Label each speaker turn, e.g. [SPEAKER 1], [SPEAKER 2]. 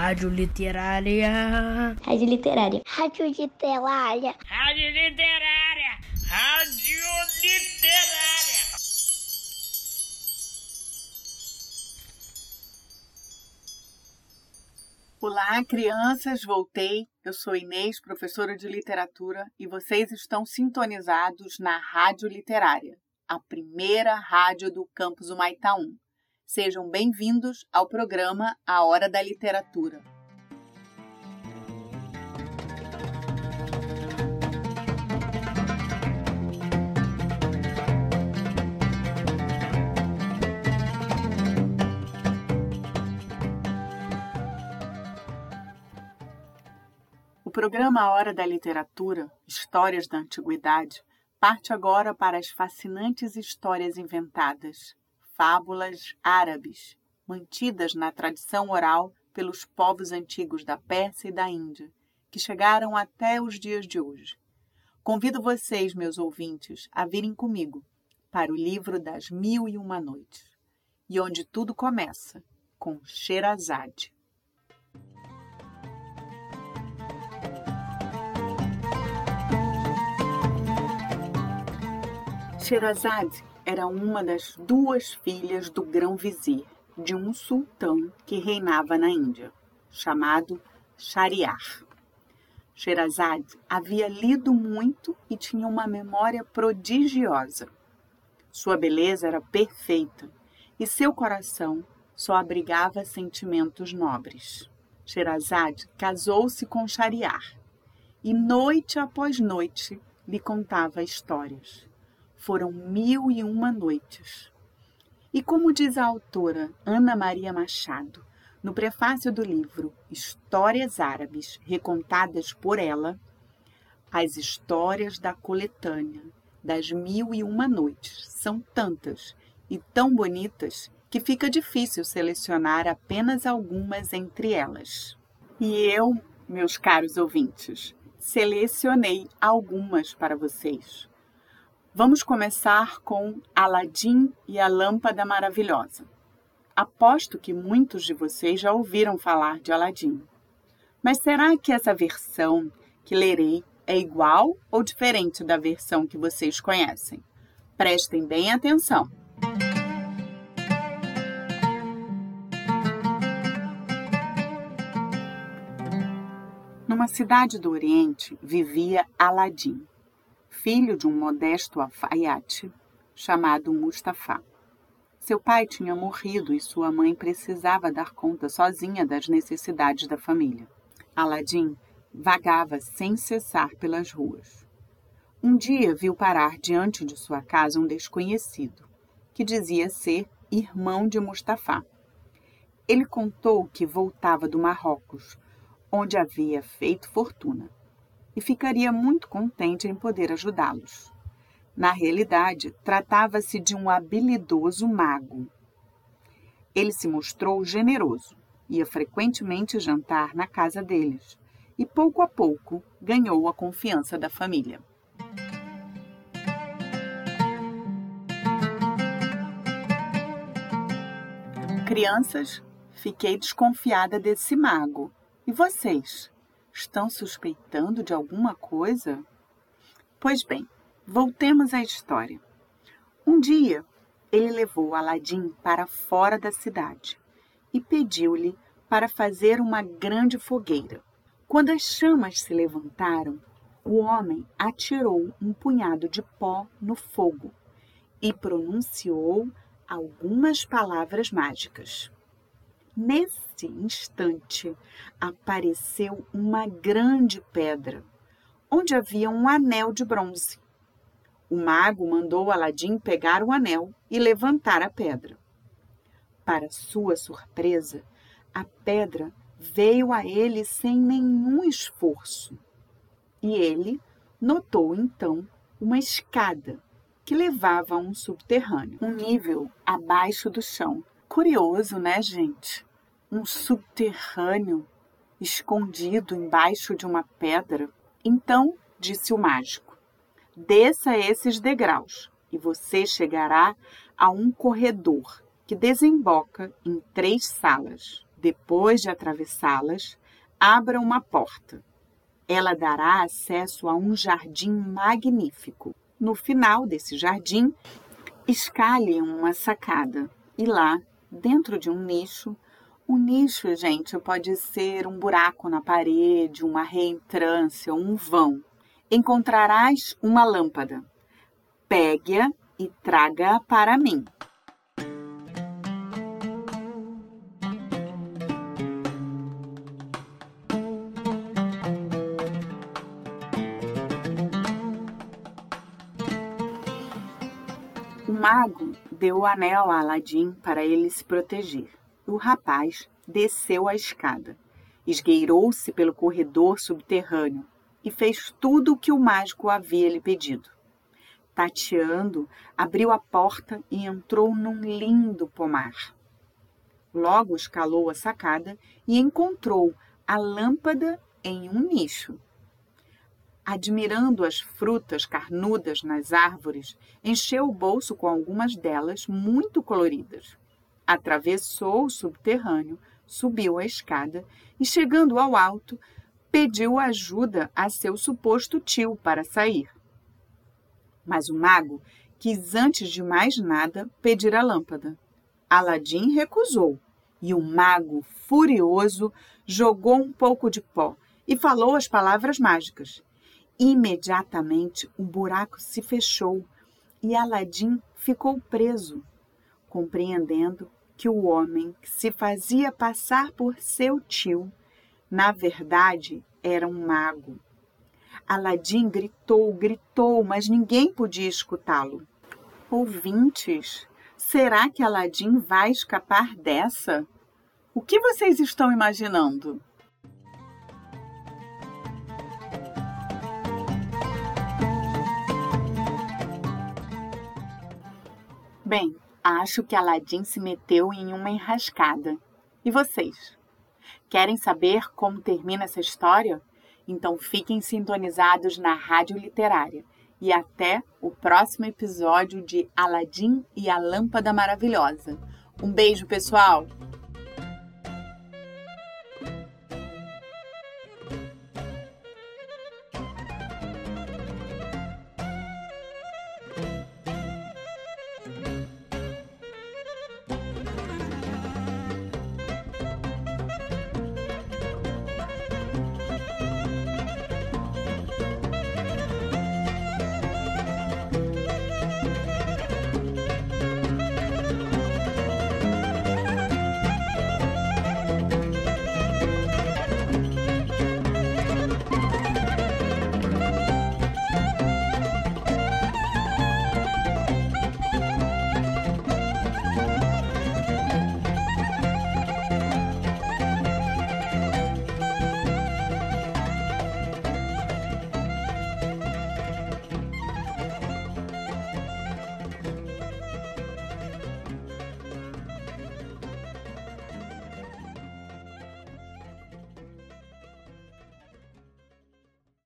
[SPEAKER 1] Rádio Literária.
[SPEAKER 2] Rádio Literária.
[SPEAKER 3] Rádio Literária.
[SPEAKER 1] Rádio Literária. Rádio Literária.
[SPEAKER 4] Olá, crianças, voltei. Eu sou Inês, professora de literatura, e vocês estão sintonizados na Rádio Literária, a primeira rádio do campus Humaitá 1. Sejam bem-vindos ao programa A Hora da Literatura. O programa A Hora da Literatura, Histórias da Antiguidade, parte agora para as fascinantes histórias inventadas, fábulas árabes, mantidas na tradição oral pelos povos antigos da Pérsia e da Índia, que chegaram até os dias de hoje. Convido vocês, meus ouvintes, a virem comigo para o livro das Mil e Uma Noites, e onde tudo começa, com Sherazade. Sherazade era uma das duas filhas do grão-vizir de um sultão que reinava na Índia, chamado Shariar. Sherazade havia lido muito e tinha uma memória prodigiosa. Sua beleza era perfeita e seu coração só abrigava sentimentos nobres. Sherazade casou-se com Shariar e noite após noite lhe contava histórias foram mil e uma noites. E como diz a autora Ana Maria Machado, no prefácio do livro Histórias Árabes recontadas por ela, as histórias da coletânea das mil e uma noites são tantas e tão bonitas que fica difícil selecionar apenas algumas entre elas. E eu, meus caros ouvintes, selecionei algumas para vocês. Vamos começar com Aladim e a Lâmpada Maravilhosa. Aposto que muitos de vocês já ouviram falar de Aladim. Mas será que essa versão que lerei é igual ou diferente da versão que vocês conhecem? Prestem bem atenção. Numa cidade do Oriente vivia Aladim filho de um modesto alfaiate chamado Mustafa. Seu pai tinha morrido e sua mãe precisava dar conta sozinha das necessidades da família. Aladim vagava sem cessar pelas ruas. Um dia viu parar diante de sua casa um desconhecido, que dizia ser irmão de Mustafa. Ele contou que voltava do Marrocos, onde havia feito fortuna e ficaria muito contente em poder ajudá-los. Na realidade, tratava-se de um habilidoso mago. Ele se mostrou generoso, ia frequentemente jantar na casa deles e, pouco a pouco, ganhou a confiança da família. Crianças, fiquei desconfiada desse mago. E vocês? Estão suspeitando de alguma coisa? Pois bem, voltemos à história. Um dia, ele levou Aladim para fora da cidade e pediu-lhe para fazer uma grande fogueira. Quando as chamas se levantaram, o homem atirou um punhado de pó no fogo e pronunciou algumas palavras mágicas. Nesse instante, apareceu uma grande pedra, onde havia um anel de bronze. O mago mandou Aladim pegar o anel e levantar a pedra. Para sua surpresa, a pedra veio a ele sem nenhum esforço. E ele notou então uma escada que levava a um subterrâneo, um nível abaixo do chão, Curioso, né, gente? Um subterrâneo escondido embaixo de uma pedra. Então, disse o mágico, desça esses degraus e você chegará a um corredor que desemboca em três salas, Depois de atravessá-las, abra uma porta. Ela dará acesso a um jardim magnífico. No final desse jardim, escale uma sacada e lá, dentro de um nicho, o nicho, gente, pode ser um buraco na parede, uma reentrância, um vão. Encontrarás uma lâmpada. Pegue-a e traga-a para mim. O mago deu o anel a Aladim para ele se proteger. O rapaz desceu a escada, esgueirou-se pelo corredor subterrâneo e fez tudo o que o mágico havia lhe pedido. Tateando, abriu a porta e entrou num lindo pomar. Logo escalou a sacada e encontrou a lâmpada em um nicho admirando as frutas carnudas nas árvores, encheu o bolso com algumas delas muito coloridas. Atravessou o subterrâneo, subiu a escada e, chegando ao alto, pediu ajuda a seu suposto tio para sair. Mas o mago quis, antes de mais nada, pedir a lâmpada. Aladim recusou e o mago, furioso, jogou um pouco de pó e falou as palavras mágicas. Imediatamente o buraco se fechou e Aladim ficou preso, compreendendo que o homem que se fazia passar por seu tio, na verdade, era um mago. Aladim gritou, gritou, mas ninguém podia escutá-lo. Ouvintes, será que Aladim vai escapar dessa? O que vocês estão imaginando? Bem, acho que Aladim se meteu em uma enrascada. E vocês? Querem saber como termina essa história? Então fiquem sintonizados na Rádio Literária. E até o próximo episódio de Aladim e a Lâmpada Maravilhosa. Um beijo, pessoal!